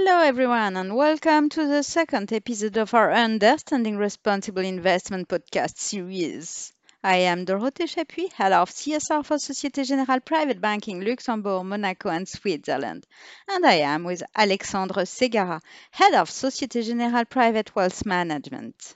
Hello, everyone, and welcome to the second episode of our Understanding Responsible Investment podcast series. I am Dorothée Chapuis, head of CSR for Societe Generale Private Banking Luxembourg, Monaco, and Switzerland. And I am with Alexandre Segara, head of Societe Generale Private Wealth Management.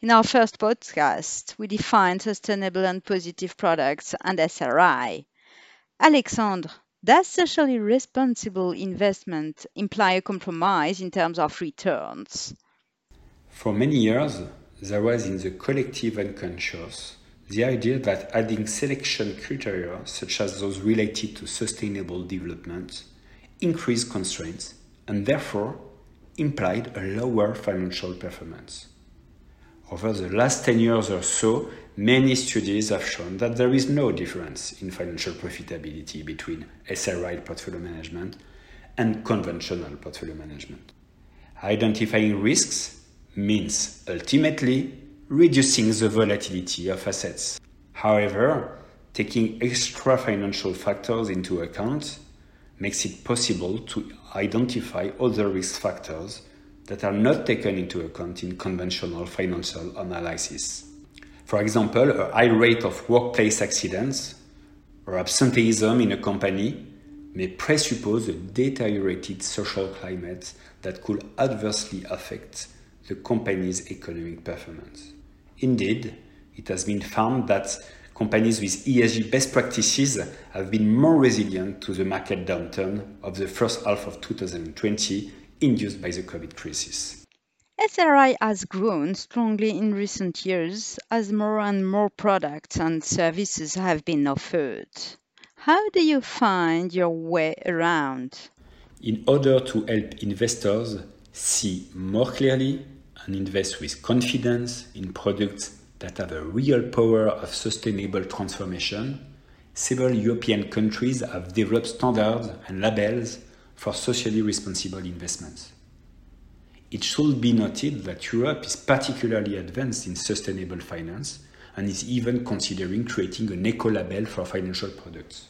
In our first podcast, we defined sustainable and positive products and SRI. Alexandre, does socially responsible investment imply a compromise in terms of returns? For many years, there was in the collective unconscious the idea that adding selection criteria, such as those related to sustainable development, increased constraints and therefore implied a lower financial performance. Over the last 10 years or so, many studies have shown that there is no difference in financial profitability between SRI portfolio management and conventional portfolio management. Identifying risks means ultimately reducing the volatility of assets. However, taking extra financial factors into account makes it possible to identify other risk factors that are not taken into account in conventional financial analysis. For example, a high rate of workplace accidents or absenteeism in a company may presuppose a deteriorated social climate that could adversely affect the company's economic performance. Indeed, it has been found that companies with ESG best practices have been more resilient to the market downturn of the first half of 2020 induced by the COVID crisis. SRI has grown strongly in recent years as more and more products and services have been offered. How do you find your way around? In order to help investors see more clearly and invest with confidence in products that have a real power of sustainable transformation, several European countries have developed standards and labels for socially responsible investments. It should be noted that Europe is particularly advanced in sustainable finance and is even considering creating an eco label for financial products.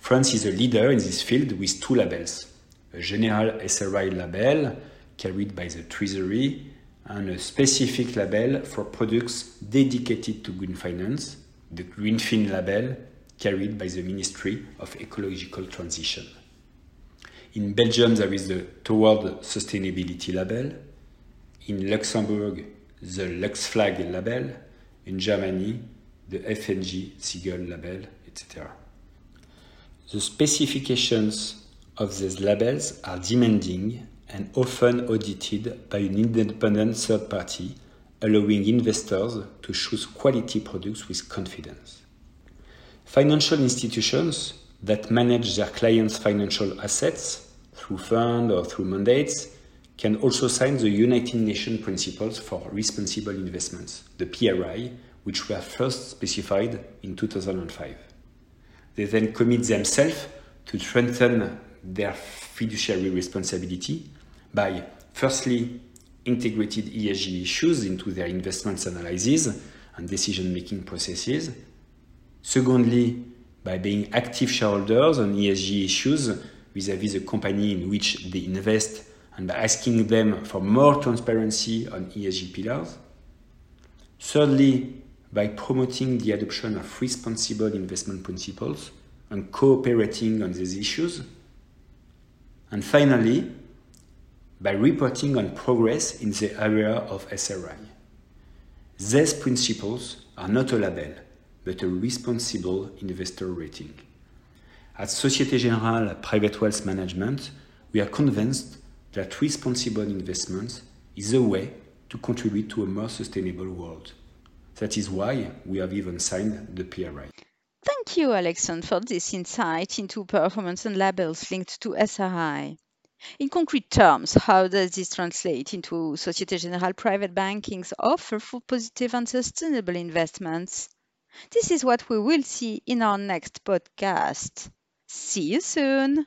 France is a leader in this field with two labels a general SRI label carried by the Treasury and a specific label for products dedicated to green finance, the Greenfin label carried by the Ministry of Ecological Transition. In Belgium, there is the Toward Sustainability label. In Luxembourg, the Lux Flag label. In Germany, the FNG Siegel label, etc. The specifications of these labels are demanding and often audited by an independent third party, allowing investors to choose quality products with confidence. Financial institutions that manage their clients' financial assets through funds or through mandates can also sign the United Nations Principles for Responsible Investments, the PRI, which were first specified in 2005. They then commit themselves to strengthen their fiduciary responsibility by firstly integrated ESG issues into their investments analysis and decision making processes. Secondly, by being active shareholders on ESG issues vis-à-vis the company in which they invest and by asking them for more transparency on ESG pillars. Thirdly, by promoting the adoption of responsible investment principles and cooperating on these issues. And finally, by reporting on progress in the area of SRI. These principles are not a label, but a responsible investor rating. At Societe Generale Private Wealth Management, we are convinced that responsible investment is a way to contribute to a more sustainable world. That is why we have even signed the PRI. Thank you, Alexandre, for this insight into performance and labels linked to SRI. In concrete terms, how does this translate into Societe Generale Private Banking's offer for positive and sustainable investments? This is what we will see in our next podcast. See you soon.